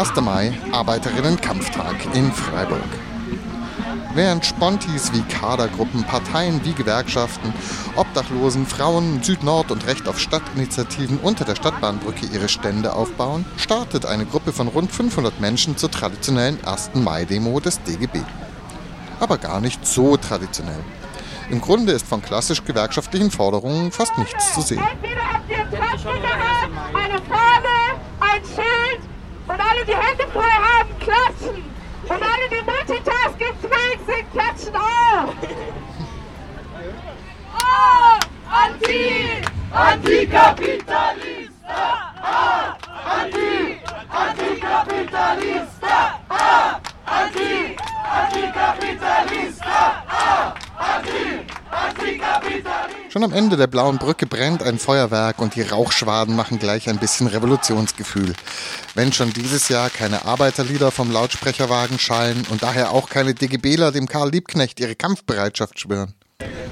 1. Mai, Arbeiterinnen-Kampftag in Freiburg. Während Spontis wie Kadergruppen, Parteien wie Gewerkschaften, Obdachlosen, Frauen, Süd-Nord und Recht auf Stadtinitiativen unter der Stadtbahnbrücke ihre Stände aufbauen, startet eine Gruppe von rund 500 Menschen zur traditionellen 1. Mai-Demo des DGB. Aber gar nicht so traditionell. Im Grunde ist von klassisch gewerkschaftlichen Forderungen fast nichts zu sehen. Und alle, die Hände frei haben, klatschen. Und alle, die multitaskingfähig sind, klatschen auch. Oh, Anti! Antikapitalista! Ah! Anti! Antikapitalista! Ah! Anti! Antikapitalista! Ah! Anti! Antikapitalista! Schon am Ende der blauen Brücke brennt ein Feuerwerk und die Rauchschwaden machen gleich ein bisschen Revolutionsgefühl. Wenn schon dieses Jahr keine Arbeiterlieder vom Lautsprecherwagen schallen und daher auch keine DGBler dem Karl Liebknecht ihre Kampfbereitschaft schwören.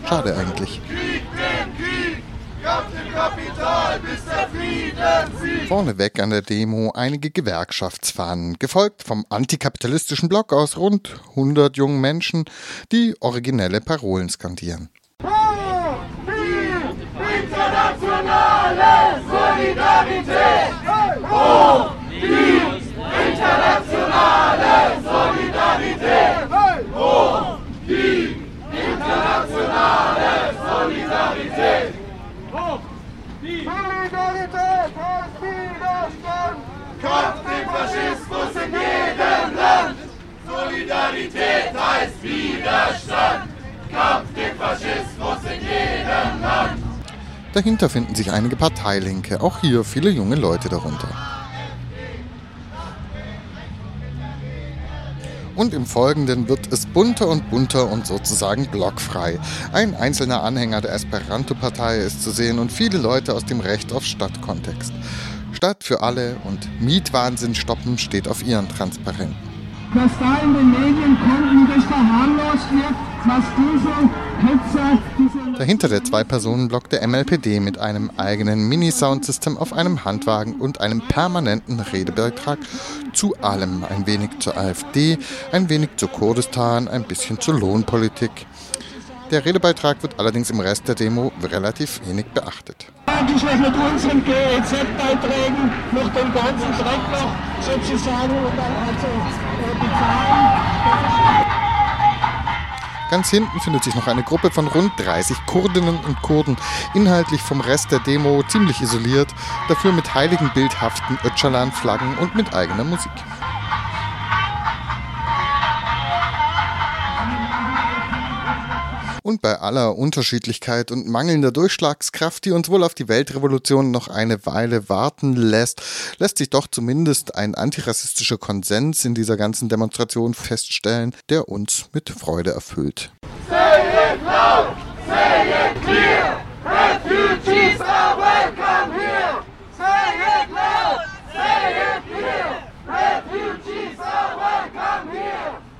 Schade eigentlich. Vorneweg an der Demo einige Gewerkschaftsfahnen, gefolgt vom antikapitalistischen Block aus rund 100 jungen Menschen, die originelle Parolen skandieren. Internationale Solidarität! Hoch die internationale Solidarität! Hoch die internationale Solidarität! Solidarität heißt Widerstand. Kampf den Faschismus in jedem Land! Solidarität heißt Widerstand! Kampf den Faschismus in jedem Land! Dahinter finden sich einige Parteilinke, auch hier viele junge Leute darunter. Und im Folgenden wird es bunter und bunter und sozusagen blockfrei. Ein einzelner Anhänger der Esperanto-Partei ist zu sehen und viele Leute aus dem Recht auf Stadtkontext. Stadt für alle und Mietwahnsinn stoppen steht auf ihren Transparenten. dass da in den Medien kommt, das verharmlost wird, Dahinter der Zwei-Personen-Block der MLPD mit einem eigenen Mini-Soundsystem auf einem Handwagen und einem permanenten Redebeitrag zu allem. Ein wenig zur AfD, ein wenig zu Kurdistan, ein bisschen zur Lohnpolitik. Der Redebeitrag wird allerdings im Rest der Demo relativ wenig beachtet. eigentlich mit unseren GEZ-Beiträgen noch den ganzen Dreck noch sozusagen und dann also äh, bezahlen. Ganz hinten findet sich noch eine Gruppe von rund 30 Kurdinnen und Kurden, inhaltlich vom Rest der Demo ziemlich isoliert, dafür mit heiligen bildhaften Öcalan-Flaggen und mit eigener Musik. Und bei aller Unterschiedlichkeit und mangelnder Durchschlagskraft, die uns wohl auf die Weltrevolution noch eine Weile warten lässt, lässt sich doch zumindest ein antirassistischer Konsens in dieser ganzen Demonstration feststellen, der uns mit Freude erfüllt. Say it loud!